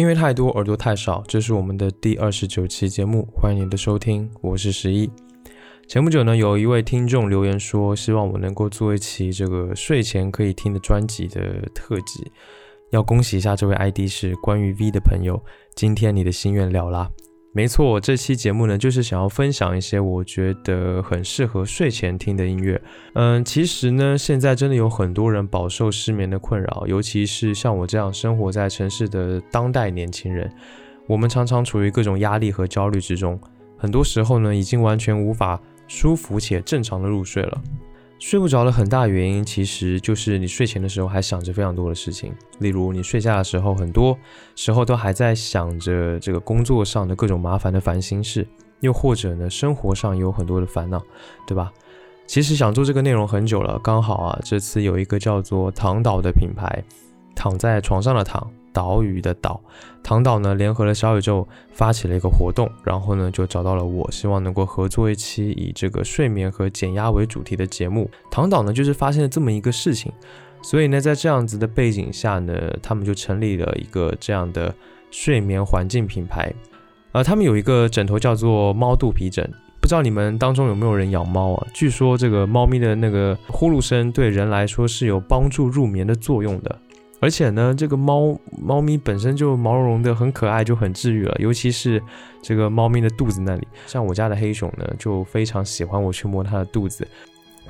因为太多，耳朵太少，这是我们的第二十九期节目，欢迎您的收听，我是十一。前不久呢，有一位听众留言说，希望我能够做一期这个睡前可以听的专辑的特辑。要恭喜一下这位 ID 是关于 V 的朋友，今天你的心愿了啦。没错，这期节目呢，就是想要分享一些我觉得很适合睡前听的音乐。嗯，其实呢，现在真的有很多人饱受失眠的困扰，尤其是像我这样生活在城市的当代年轻人，我们常常处于各种压力和焦虑之中，很多时候呢，已经完全无法舒服且正常的入睡了。睡不着的很大原因，其实就是你睡前的时候还想着非常多的事情，例如你睡下的时候，很多时候都还在想着这个工作上的各种麻烦的烦心事，又或者呢，生活上有很多的烦恼，对吧？其实想做这个内容很久了，刚好啊，这次有一个叫做躺岛的品牌，躺在床上的躺。岛屿的岛，唐岛呢联合了小宇宙发起了一个活动，然后呢就找到了我，希望能够合作一期以这个睡眠和减压为主题的节目。唐岛呢就是发现了这么一个事情，所以呢在这样子的背景下呢，他们就成立了一个这样的睡眠环境品牌。呃，他们有一个枕头叫做猫肚皮枕，不知道你们当中有没有人养猫啊？据说这个猫咪的那个呼噜声对人来说是有帮助入眠的作用的。而且呢，这个猫猫咪本身就毛茸茸的，很可爱，就很治愈了。尤其是这个猫咪的肚子那里，像我家的黑熊呢，就非常喜欢我去摸它的肚子。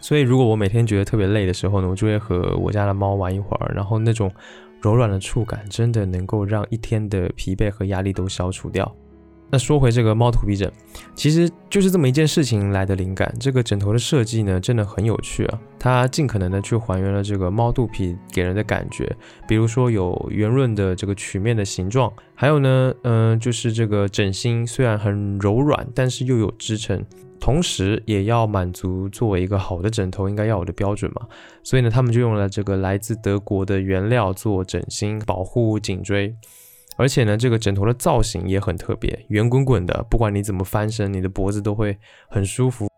所以，如果我每天觉得特别累的时候呢，我就会和我家的猫玩一会儿，然后那种柔软的触感，真的能够让一天的疲惫和压力都消除掉。那说回这个猫头皮枕，其实就是这么一件事情来的灵感。这个枕头的设计呢，真的很有趣啊！它尽可能的去还原了这个猫肚皮给人的感觉，比如说有圆润的这个曲面的形状，还有呢，嗯，就是这个枕芯虽然很柔软，但是又有支撑，同时也要满足作为一个好的枕头应该要有的标准嘛。所以呢，他们就用了这个来自德国的原料做枕芯，保护颈椎。而且呢，这个枕头的造型也很特别，圆滚滚的，不管你怎么翻身，你的脖子都会很舒服。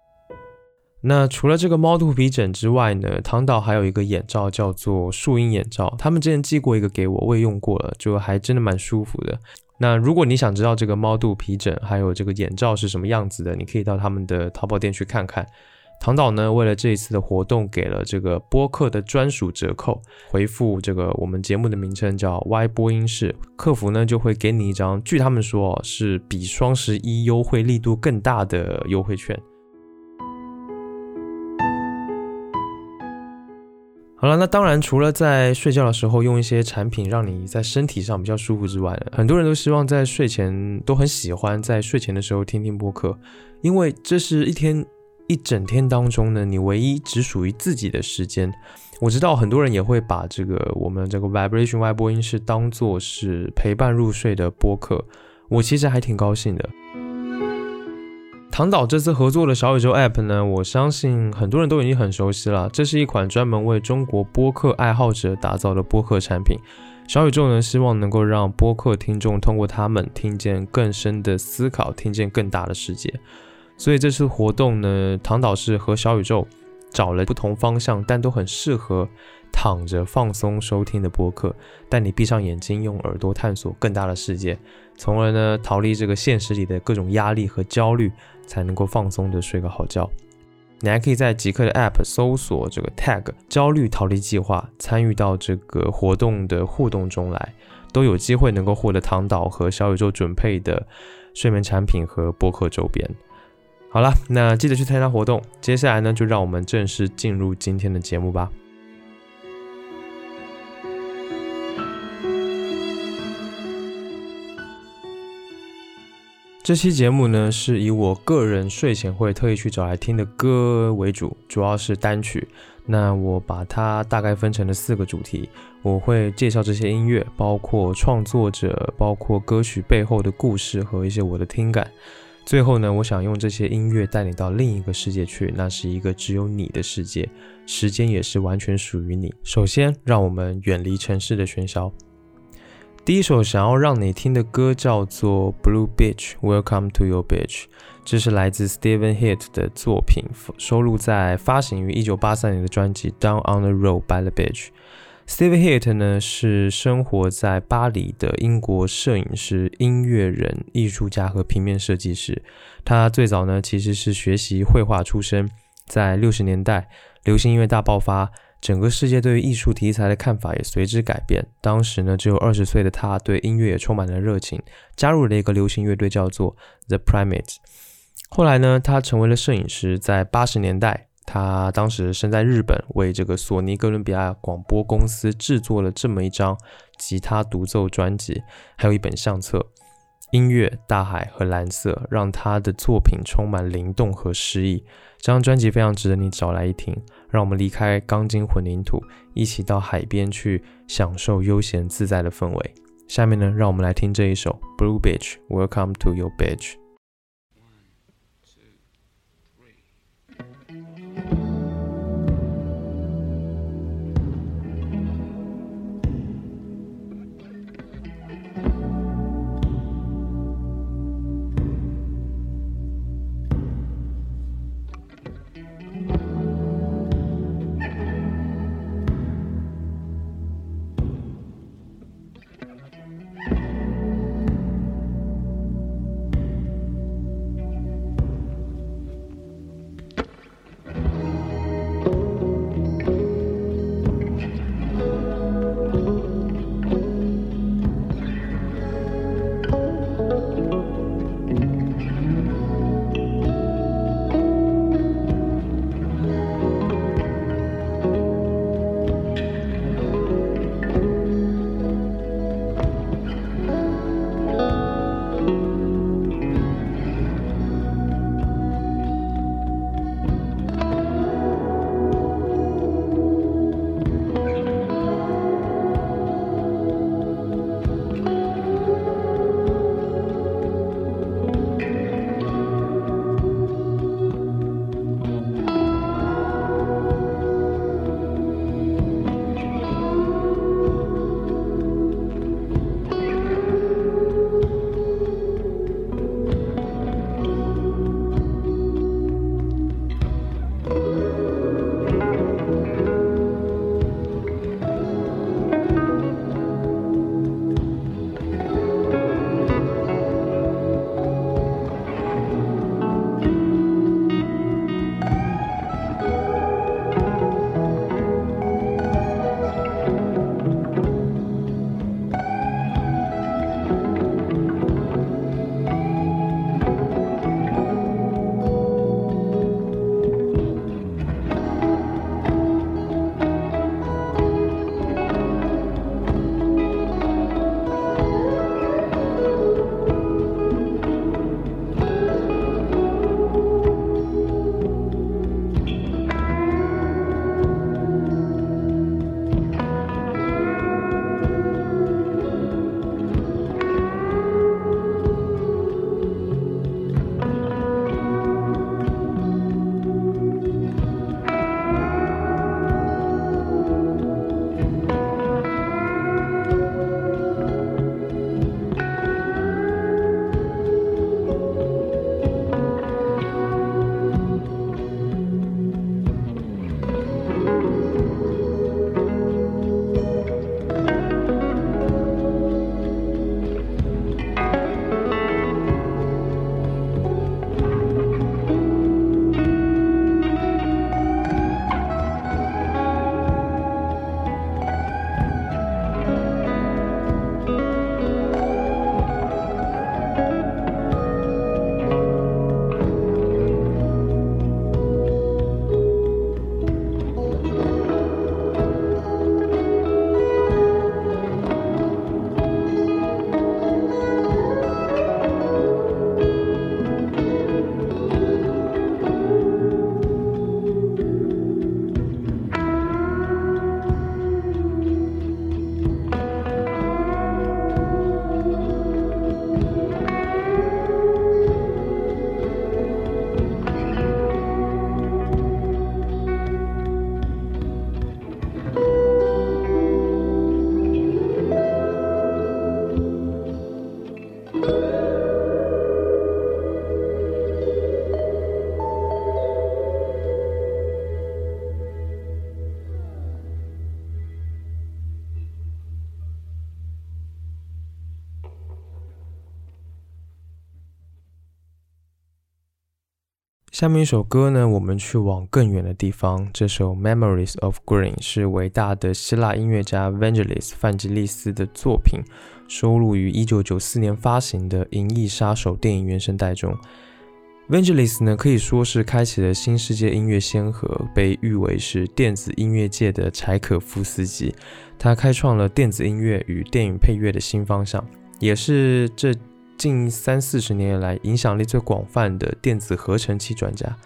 那除了这个猫肚皮枕之外呢，唐岛还有一个眼罩叫做树荫眼罩，他们之前寄过一个给我，我也用过了，就还真的蛮舒服的。那如果你想知道这个猫肚皮枕还有这个眼罩是什么样子的，你可以到他们的淘宝店去看看。唐导呢，为了这一次的活动，给了这个播客的专属折扣，回复这个我们节目的名称叫 Y 播音室，客服呢就会给你一张，据他们说是比双十一优惠力度更大的优惠券。好了，那当然除了在睡觉的时候用一些产品让你在身体上比较舒服之外，很多人都希望在睡前都很喜欢在睡前的时候听听播客，因为这是一天。一整天当中呢，你唯一只属于自己的时间。我知道很多人也会把这个我们这个 Vibration Y 播音室当做是陪伴入睡的播客。我其实还挺高兴的。唐导这次合作的小宇宙 App 呢，我相信很多人都已经很熟悉了。这是一款专门为中国播客爱好者打造的播客产品。小宇宙呢，希望能够让播客听众通过他们听见更深的思考，听见更大的世界。所以这次活动呢，唐导是和小宇宙找了不同方向，但都很适合躺着放松收听的播客，带你闭上眼睛，用耳朵探索更大的世界，从而呢逃离这个现实里的各种压力和焦虑，才能够放松的睡个好觉。你还可以在极客的 App 搜索这个 Tag 焦虑逃离计划，参与到这个活动的互动中来，都有机会能够获得唐导和小宇宙准备的睡眠产品和播客周边。好了，那记得去参加活动。接下来呢，就让我们正式进入今天的节目吧。这期节目呢，是以我个人睡前会特意去找来听的歌为主，主要是单曲。那我把它大概分成了四个主题，我会介绍这些音乐，包括创作者，包括歌曲背后的故事和一些我的听感。最后呢，我想用这些音乐带你到另一个世界去，那是一个只有你的世界，时间也是完全属于你。首先，让我们远离城市的喧嚣。第一首想要让你听的歌叫做《Blue Beach》，Welcome to Your Beach，这是来自 Steven Hit 的作品，收录在发行于一九八三年的专辑《Down on the Road by the Beach》。Steve Hit 呢是生活在巴黎的英国摄影师、音乐人、艺术家和平面设计师。他最早呢其实是学习绘画出身，在六十年代流行音乐大爆发，整个世界对于艺术题材的看法也随之改变。当时呢只有二十岁的他，对音乐也充满了热情，加入了一个流行乐队叫做 The Primates。后来呢他成为了摄影师，在八十年代。他当时身在日本，为这个索尼哥伦比亚广播公司制作了这么一张吉他独奏专辑，还有一本相册。音乐、大海和蓝色让他的作品充满灵动和诗意。这张专辑非常值得你找来一听。让我们离开钢筋混凝土，一起到海边去享受悠闲自在的氛围。下面呢，让我们来听这一首《Blue Beach》，Welcome to your beach。下面一首歌呢，我们去往更远的地方。这首《Memories of Green》是伟大的希腊音乐家 Vangelis 范吉利斯的作品，收录于1994年发行的《银翼杀手》电影原声带中。Vangelis 呢，可以说是开启了新世界音乐先河，被誉为是电子音乐界的柴可夫斯基。他开创了电子音乐与电影配乐的新方向，也是这。近三四十年来，影响力最广泛的电子合成器专家。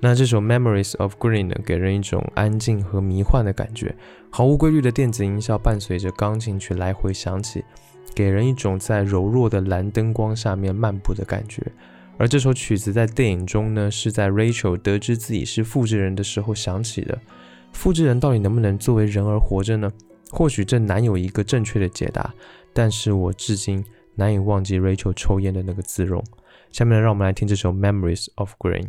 那这首《Memories of Green》呢，给人一种安静和迷幻的感觉，毫无规律的电子音效伴随着钢琴曲来回响起，给人一种在柔弱的蓝灯光下面漫步的感觉。而这首曲子在电影中呢，是在 Rachel 得知自己是复制人的时候响起的。复制人到底能不能作为人而活着呢？或许这难有一个正确的解答，但是我至今。难以忘记 Rachel 抽烟的那个姿容。下面呢，让我们来听这首《Memories of Green》。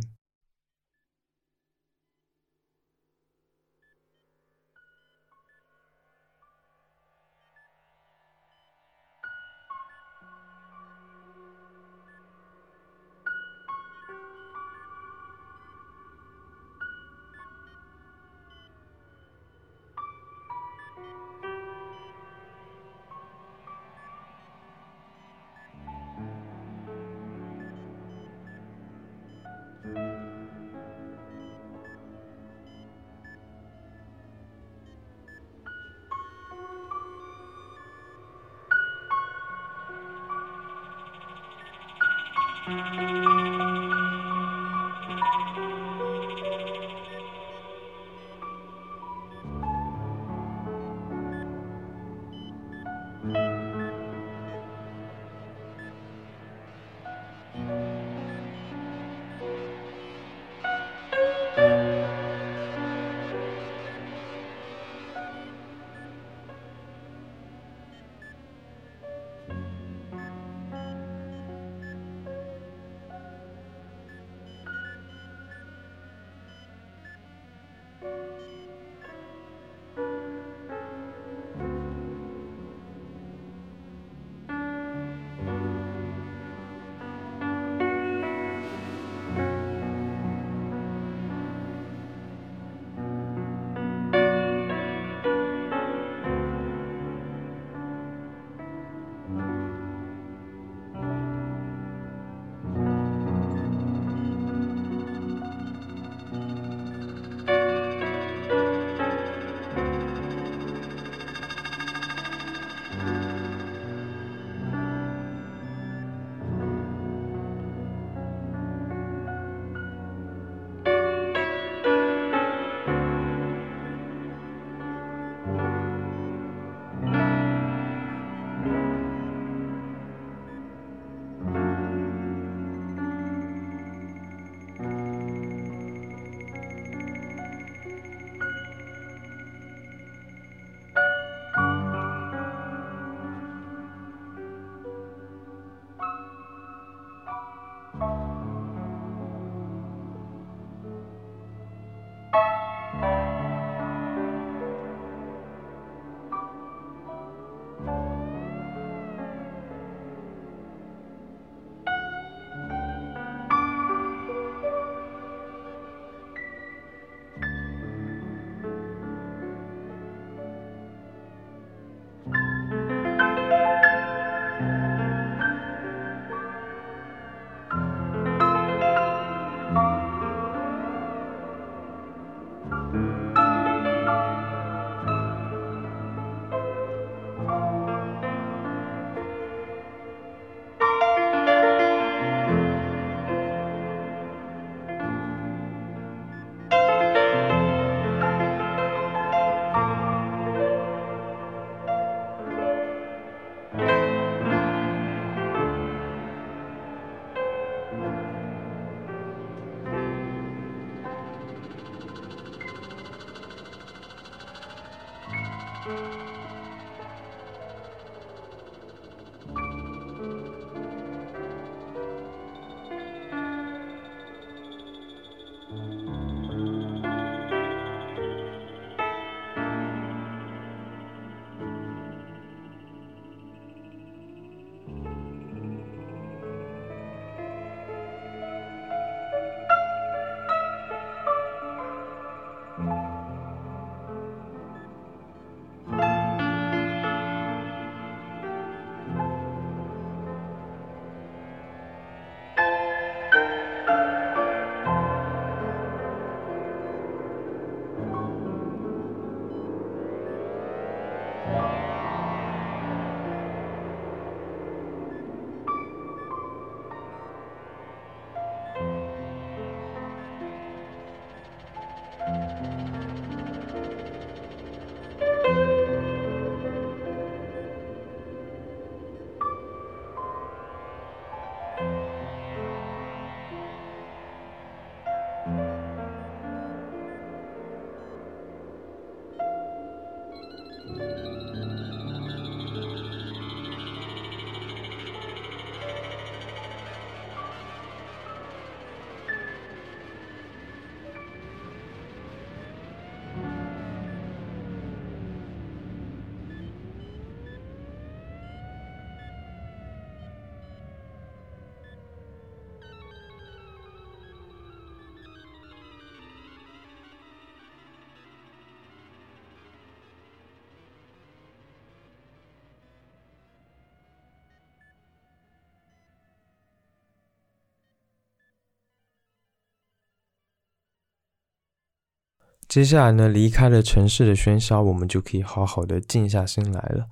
接下来呢，离开了城市的喧嚣，我们就可以好好的静下心来了。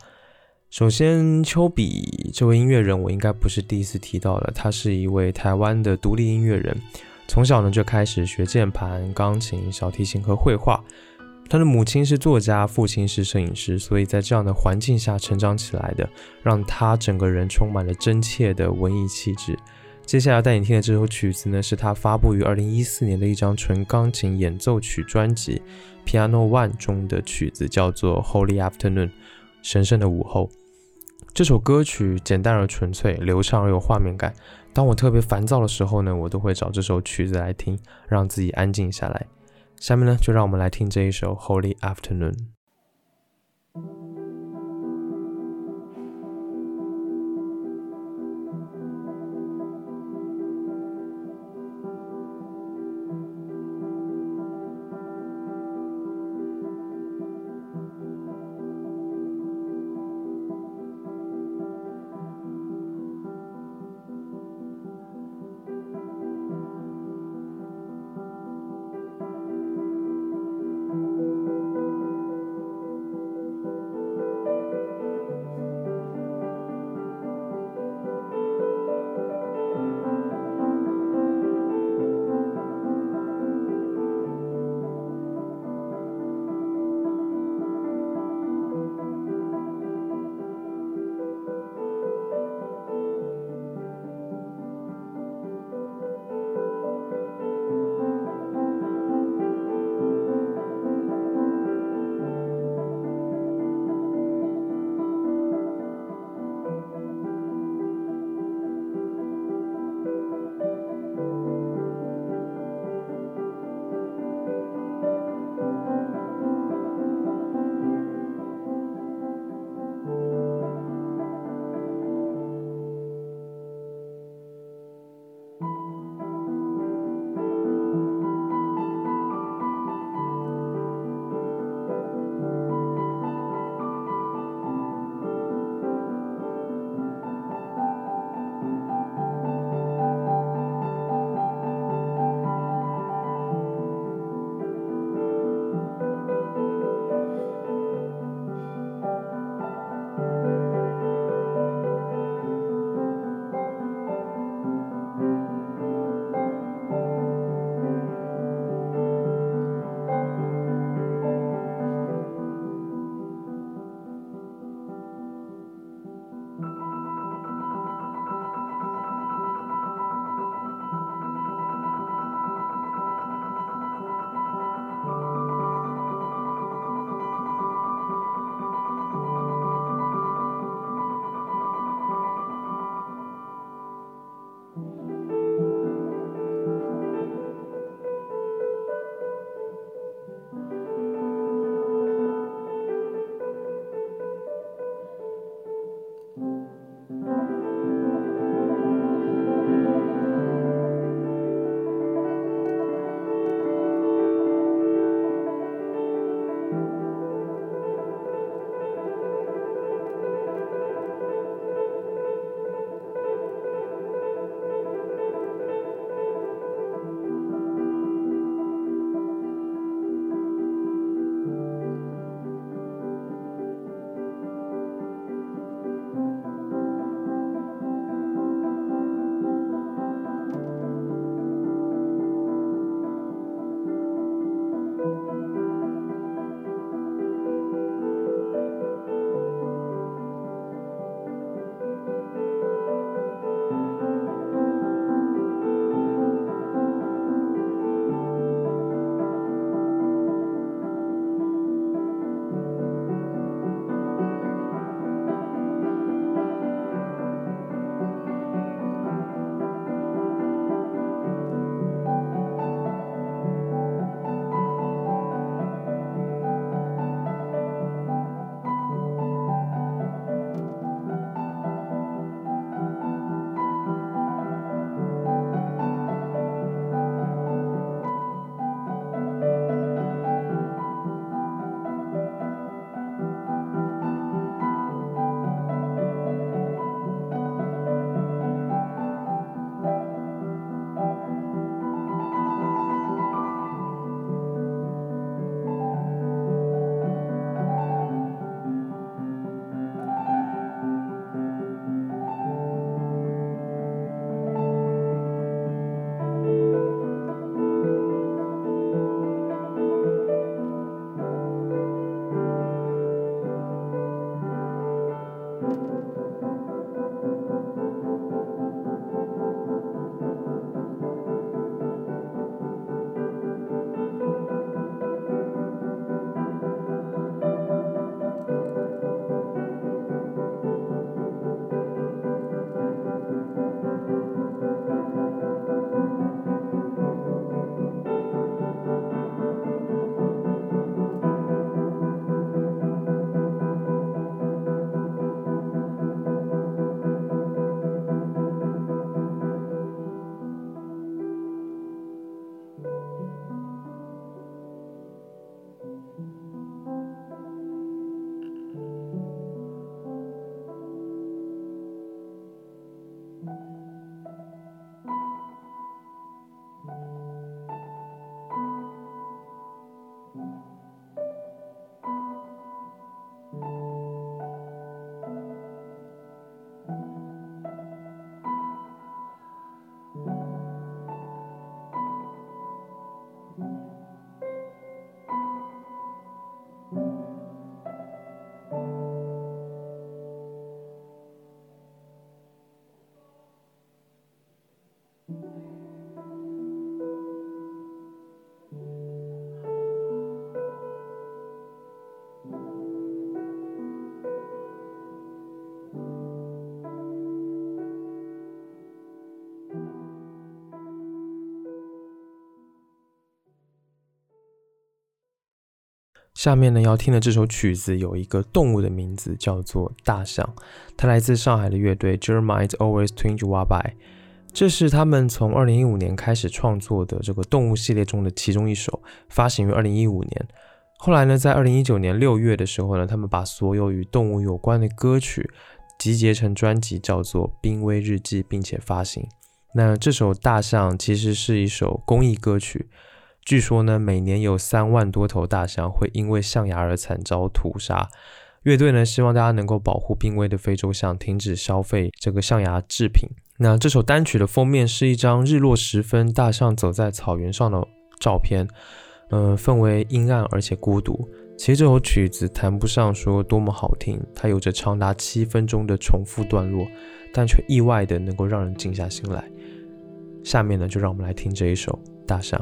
首先，丘比这位音乐人，我应该不是第一次提到了，他是一位台湾的独立音乐人，从小呢就开始学键盘、钢琴、小提琴和绘画。他的母亲是作家，父亲是摄影师，所以在这样的环境下成长起来的，让他整个人充满了真切的文艺气质。接下来要带你听的这首曲子呢，是他发布于二零一四年的一张纯钢琴演奏曲专辑《Piano One》中的曲子，叫做《Holy Afternoon》，神圣的午后。这首歌曲简单而纯粹，流畅而有画面感。当我特别烦躁的时候呢，我都会找这首曲子来听，让自己安静下来。下面呢，就让我们来听这一首《Holy Afternoon》。下面呢要听的这首曲子有一个动物的名字，叫做大象。它来自上海的乐队 Jeremiah Always Twinge Wabai。这是他们从二零一五年开始创作的这个动物系列中的其中一首，发行于二零一五年。后来呢，在二零一九年六月的时候呢，他们把所有与动物有关的歌曲集结成专辑，叫做《濒危日记》，并且发行。那这首《大象》其实是一首公益歌曲。据说呢，每年有三万多头大象会因为象牙而惨遭屠杀。乐队呢，希望大家能够保护濒危的非洲象，停止消费这个象牙制品。那这首单曲的封面是一张日落时分，大象走在草原上的照片，嗯，氛围阴暗而且孤独。其实这首曲子谈不上说多么好听，它有着长达七分钟的重复段落，但却意外的能够让人静下心来。下面呢，就让我们来听这一首《大象》。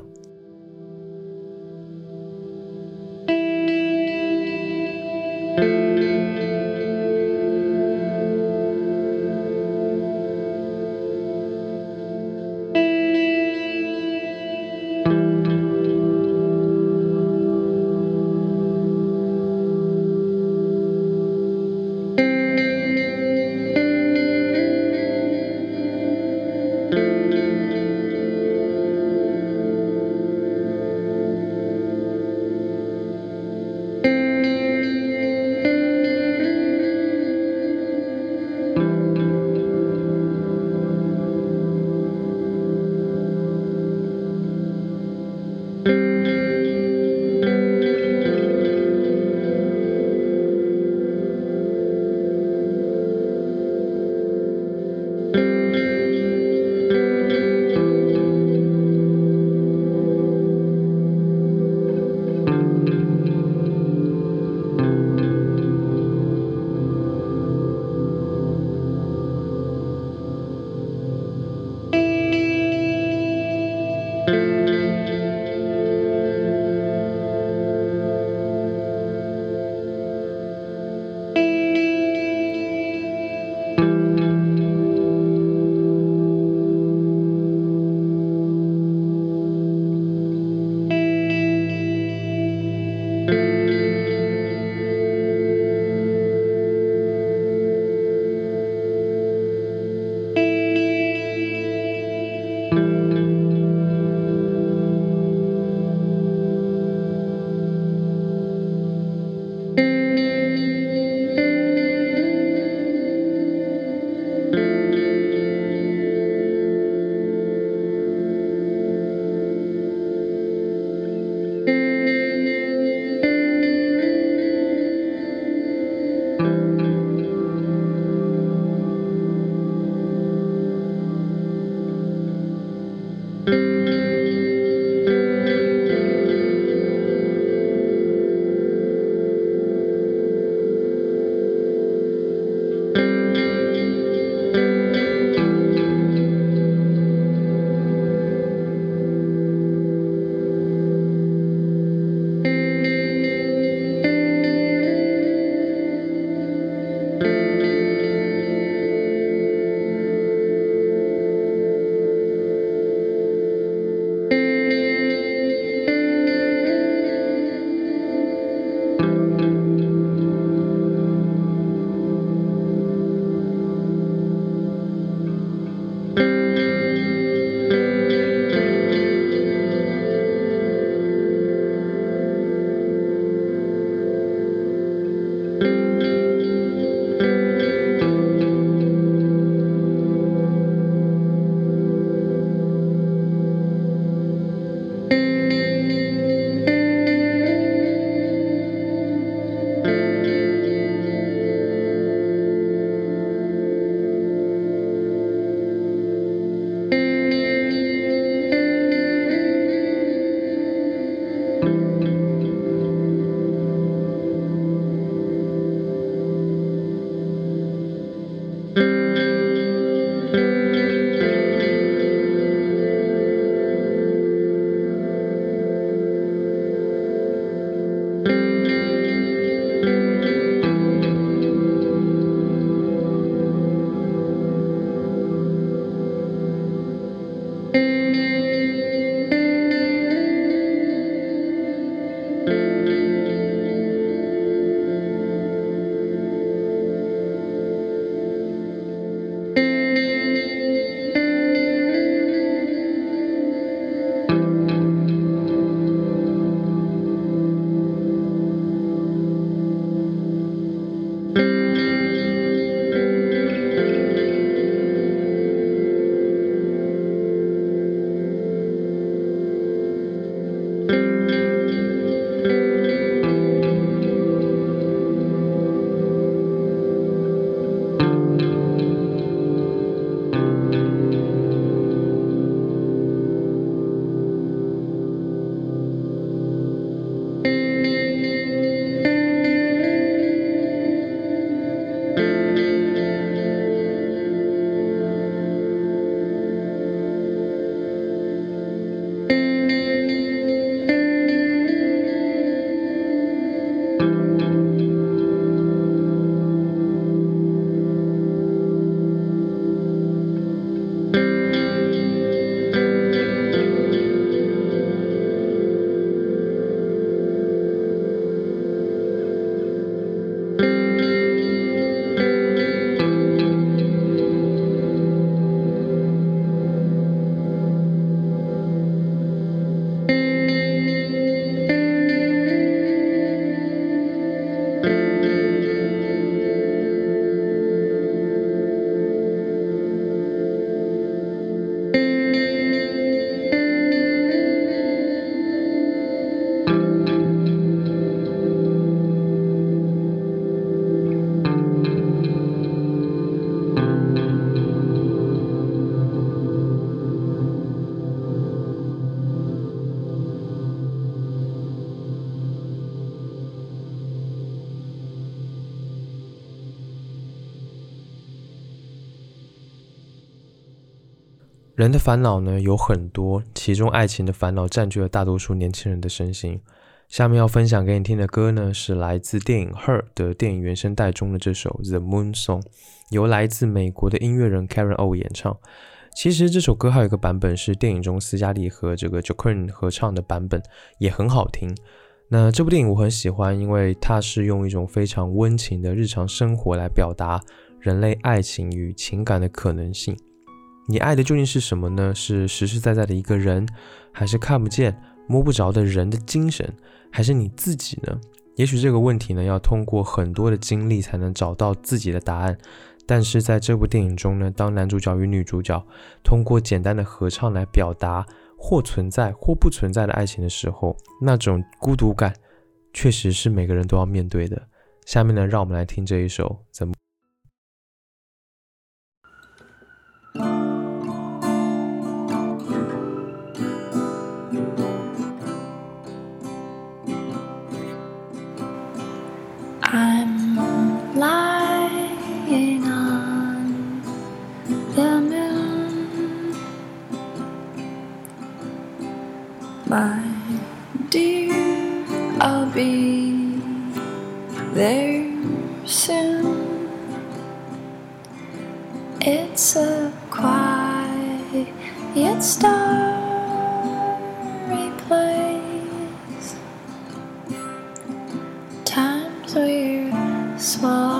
人的烦恼呢有很多，其中爱情的烦恼占据了大多数年轻人的身心。下面要分享给你听的歌呢，是来自电影《Her》的电影原声带中的这首《The Moon Song》，由来自美国的音乐人 Karen O 演唱。其实这首歌还有一个版本是电影中斯嘉丽和这个 Joaquin 合唱的版本，也很好听。那这部电影我很喜欢，因为它是用一种非常温情的日常生活来表达人类爱情与情感的可能性。你爱的究竟是什么呢？是实实在在的一个人，还是看不见、摸不着的人的精神？还是你自己呢？也许这个问题呢，要通过很多的经历才能找到自己的答案。但是在这部电影中呢，当男主角与女主角通过简单的合唱来表达或存在或不存在的爱情的时候，那种孤独感确实是每个人都要面对的。下面呢，让我们来听这一首怎么。My dear, I'll be there soon. It's a quiet starry place. Times we're swallowed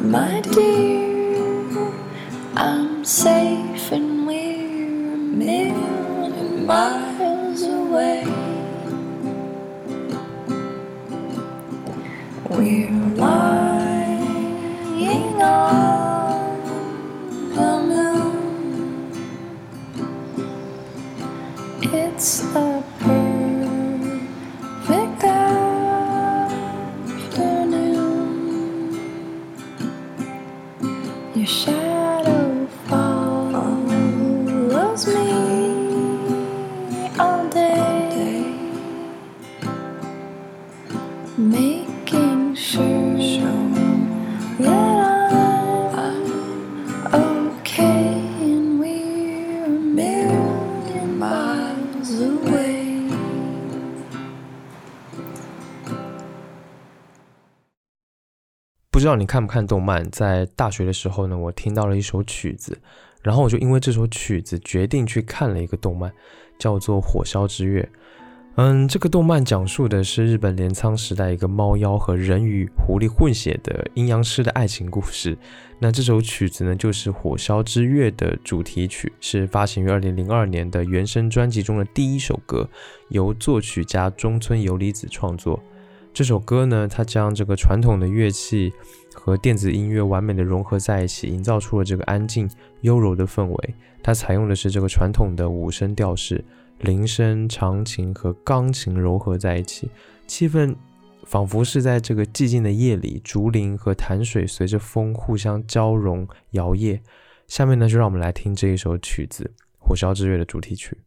my dear, I'm safe and we're a million miles 不知道你看不看动漫？在大学的时候呢，我听到了一首曲子，然后我就因为这首曲子决定去看了一个动漫，叫做《火烧之月》。嗯，这个动漫讲述的是日本镰仓时代一个猫妖和人鱼狐狸混血的阴阳师的爱情故事。那这首曲子呢，就是《火烧之月》的主题曲，是发行于二零零二年的原声专辑中的第一首歌，由作曲家中村由里子创作。这首歌呢，它将这个传统的乐器和电子音乐完美的融合在一起，营造出了这个安静优柔的氛围。它采用的是这个传统的五声调式，铃声、长琴和钢琴柔合在一起，气氛仿佛是在这个寂静的夜里，竹林和潭水随着风互相交融摇曳。下面呢，就让我们来听这一首曲子《火烧之月》的主题曲。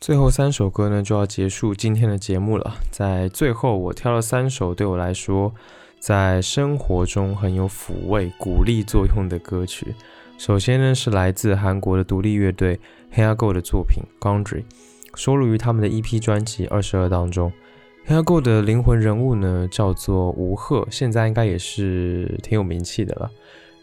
最后三首歌呢就要结束今天的节目了。在最后，我挑了三首对我来说在生活中很有抚慰、鼓励作用的歌曲。首先呢是来自韩国的独立乐队 Hairgo 的作品《Gondry》，收录于他们的 EP 专辑《二十二》当中。Hairgo 的灵魂人物呢叫做吴赫，现在应该也是挺有名气的了。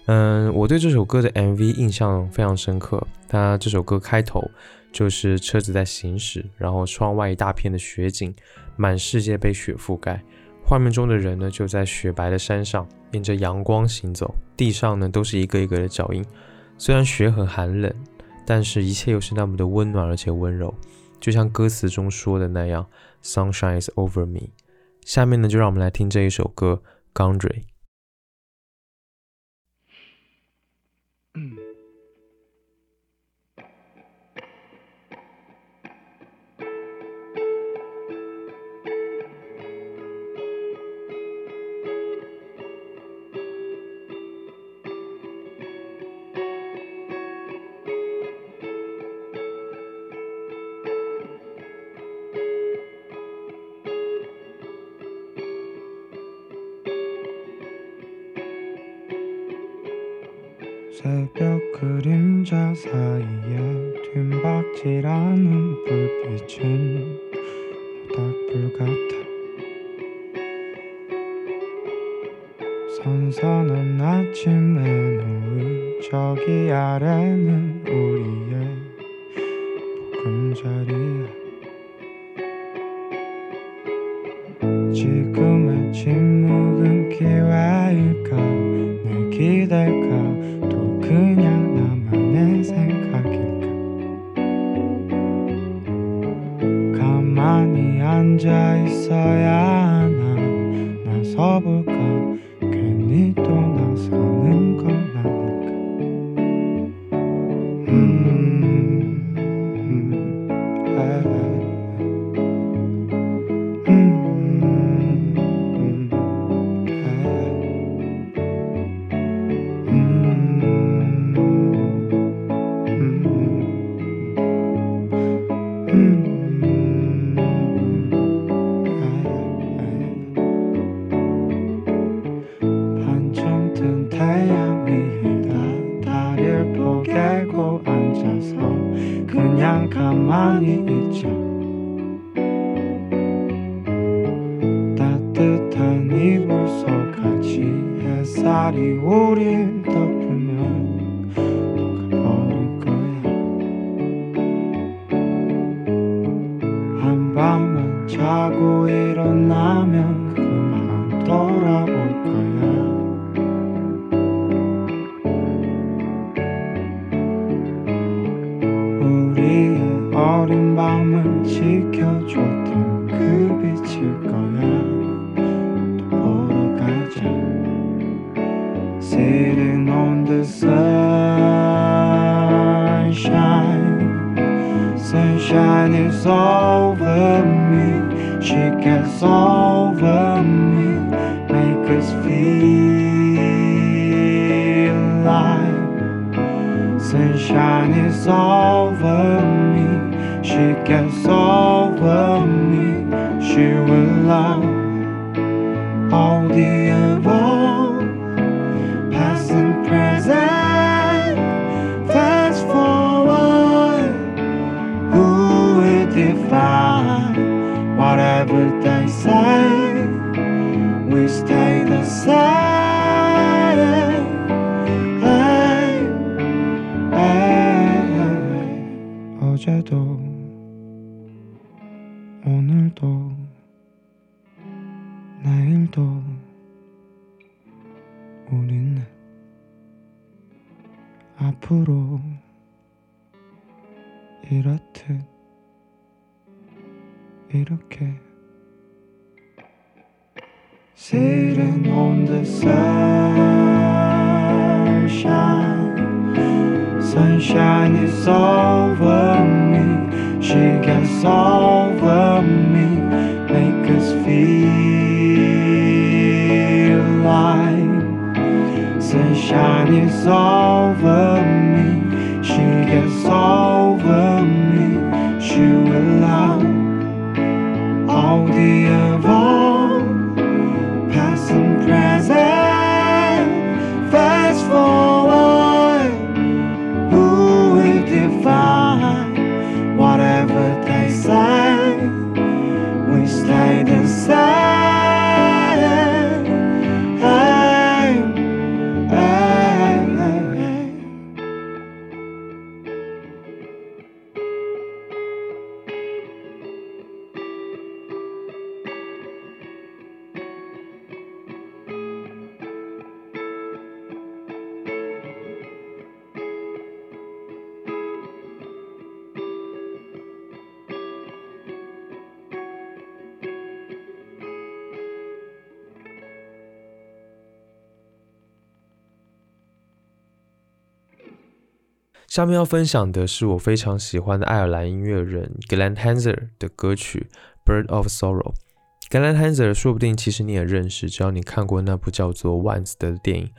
嗯，我对这首歌的 MV 印象非常深刻。它这首歌开头就是车子在行驶，然后窗外一大片的雪景，满世界被雪覆盖。画面中的人呢就在雪白的山上，迎着阳光行走，地上呢都是一个一个的脚印。虽然雪很寒冷，但是一切又是那么的温暖而且温柔，就像歌词中说的那样，Sunshine is over me。下面呢就让我们来听这一首歌《Gondry》。 이젠 딱불 같아. 선선한 아침에 노은 저기 아래는 가만히 앉아 있어야 하나 나서볼까? 괜히 또 나서는 건 아닐까 앞으로 下面要分享的是我非常喜欢的爱尔兰音乐人 Glen Hanser 的歌曲《Bird of Sorrow》。Glen Hanser 说不定其实你也认识，只要你看过那部叫做《Once》的电影。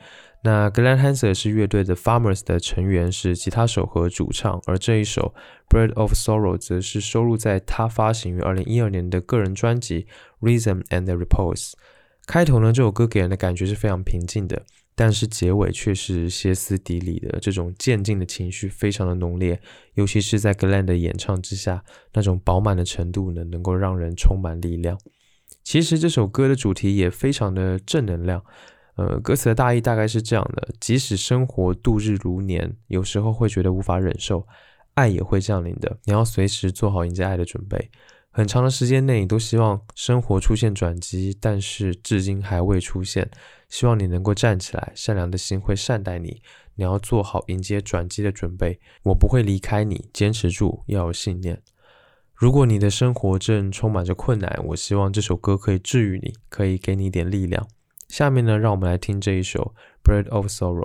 那 Glenn Hanser 是乐队的 Farmers 的成员，是吉他手和主唱，而这一首《Bird of Sorrow》则是收录在他发行于2012年的个人专辑《Rhythm and Repose》。开头呢，这首歌给人的感觉是非常平静的，但是结尾却是歇斯底里的，这种渐进的情绪非常的浓烈，尤其是在 Glenn 的演唱之下，那种饱满的程度呢，能够让人充满力量。其实这首歌的主题也非常的正能量，呃，歌词的大意大概是这样的：即使生活度日如年，有时候会觉得无法忍受，爱也会降临的，你要随时做好迎接爱的准备。很长的时间内，你都希望生活出现转机，但是至今还未出现。希望你能够站起来，善良的心会善待你。你要做好迎接转机的准备。我不会离开你，坚持住，要有信念。如果你的生活正充满着困难，我希望这首歌可以治愈你，可以给你一点力量。下面呢，让我们来听这一首《Bird of Sorrow》。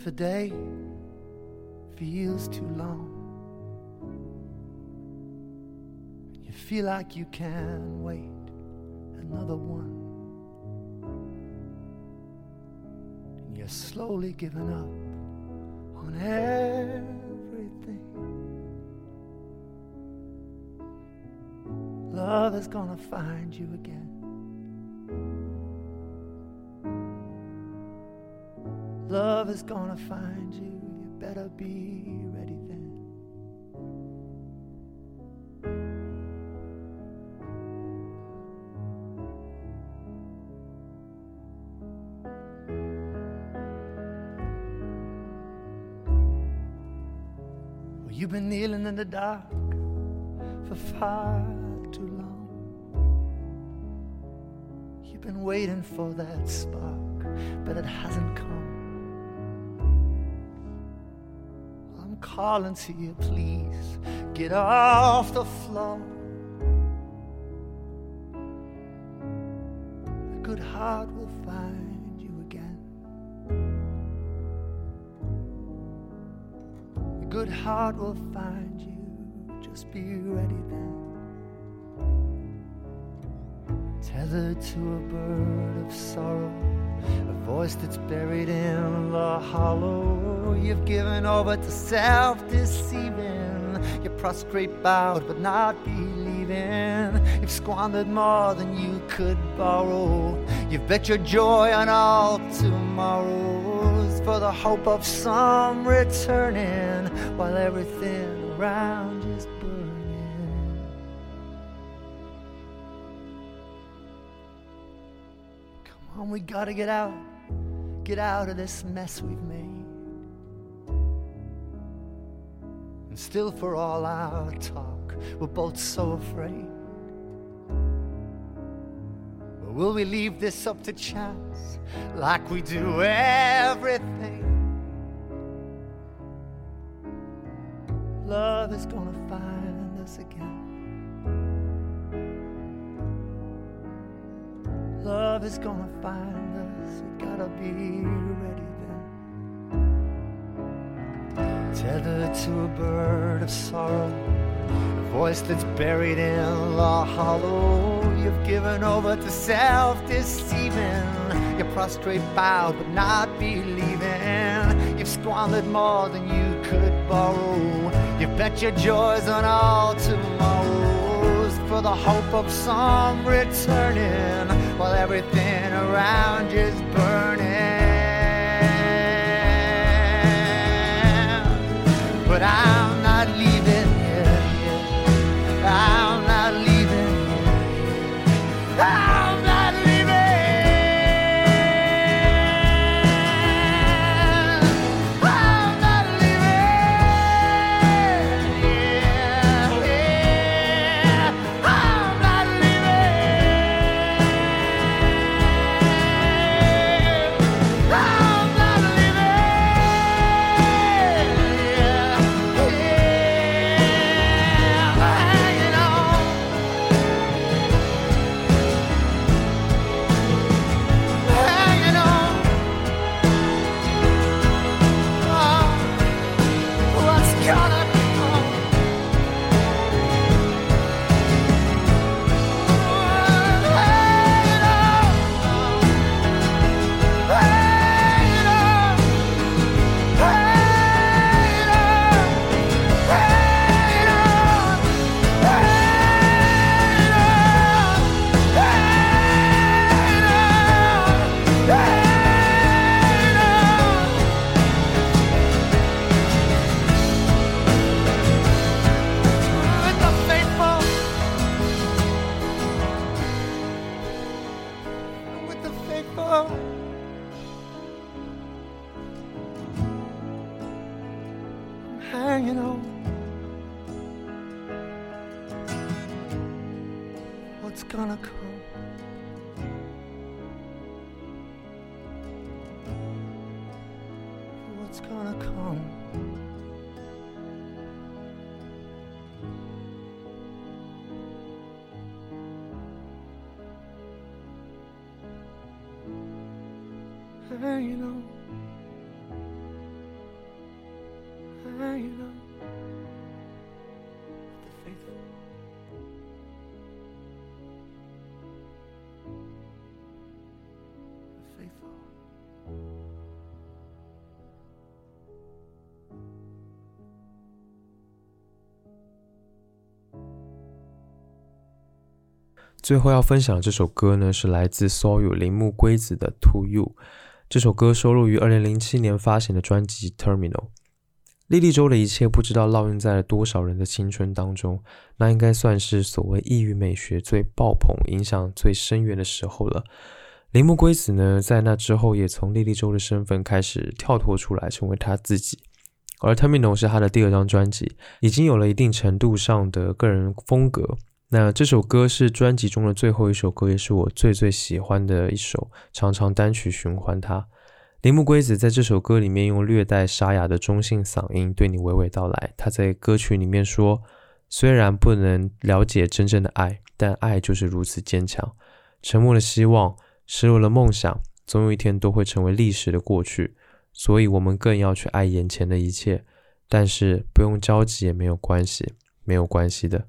If a day feels too long, you feel like you can wait another one, and you're slowly giving up on everything. Love is gonna find you again. Love is gonna find you. You better be ready then. Well, you've been kneeling in the dark for far too long. You've been waiting for that spark, but it hasn't come. Calling to you, please get off the floor. A good heart will find you again. A good heart will find you. Just be ready then. Tethered to a bird of sorrow, a voice that's buried in the hollow. You've given over to self deceiving. You're prostrate bowed but not believing. You've squandered more than you could borrow. You've bet your joy on all tomorrows for the hope of some returning while everything around On, we gotta get out. Get out of this mess we've made. And still, for all our talk, we're both so afraid. Or will we leave this up to chance like we do everything? Love is gonna find us again. Love is gonna find us. We gotta be ready then. Tethered to a bird of sorrow, a voice that's buried in the hollow. You've given over to self deceiving. You prostrate, bowed, but not believing. You've squandered more than you could borrow. You've bet your joys on all tomorrows for the hope of some returning while everything around you's burning. 最后要分享这首歌呢，是来自 Soyu 铃木圭子的《To You》。这首歌收录于2007年发行的专辑《Terminal》。莉莉周的一切不知道烙印在了多少人的青春当中，那应该算是所谓异域美学最爆棚、影响最深远的时候了。铃木圭子呢，在那之后也从莉莉周的身份开始跳脱出来，成为她自己。而《Terminal》是她的第二张专辑，已经有了一定程度上的个人风格。那这首歌是专辑中的最后一首歌，也是我最最喜欢的一首，常常单曲循环它。铃木圭子在这首歌里面用略带沙哑的中性嗓音对你娓娓道来。他在歌曲里面说：“虽然不能了解真正的爱，但爱就是如此坚强。沉默的希望，失落了梦想，总有一天都会成为历史的过去。所以，我们更要去爱眼前的一切。但是，不用着急也没有关系，没有关系的。”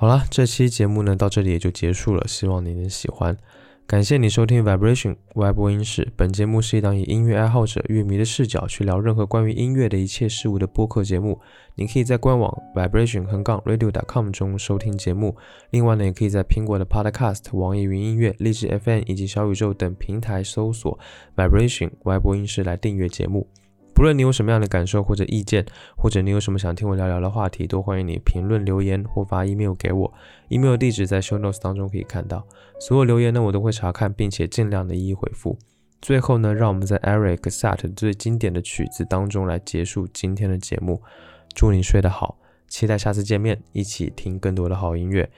好啦，这期节目呢到这里也就结束了，希望你能喜欢。感谢你收听 Vibration 外播音室。本节目是一档以音乐爱好者、乐迷的视角去聊任何关于音乐的一切事物的播客节目。你可以在官网 vibration 横杠 radio dot com 中收听节目。另外呢，也可以在苹果的 Podcast、网易云音乐、荔枝 FM 以及小宇宙等平台搜索 Vibration 外播音室来订阅节目。不论你有什么样的感受或者意见，或者你有什么想听我聊聊的话题，都欢迎你评论留言或发 email 给我。email 地址在 show notes 当中可以看到。所有留言呢，我都会查看，并且尽量的一一回复。最后呢，让我们在 Eric Sat 最经典的曲子当中来结束今天的节目。祝你睡得好，期待下次见面，一起听更多的好音乐。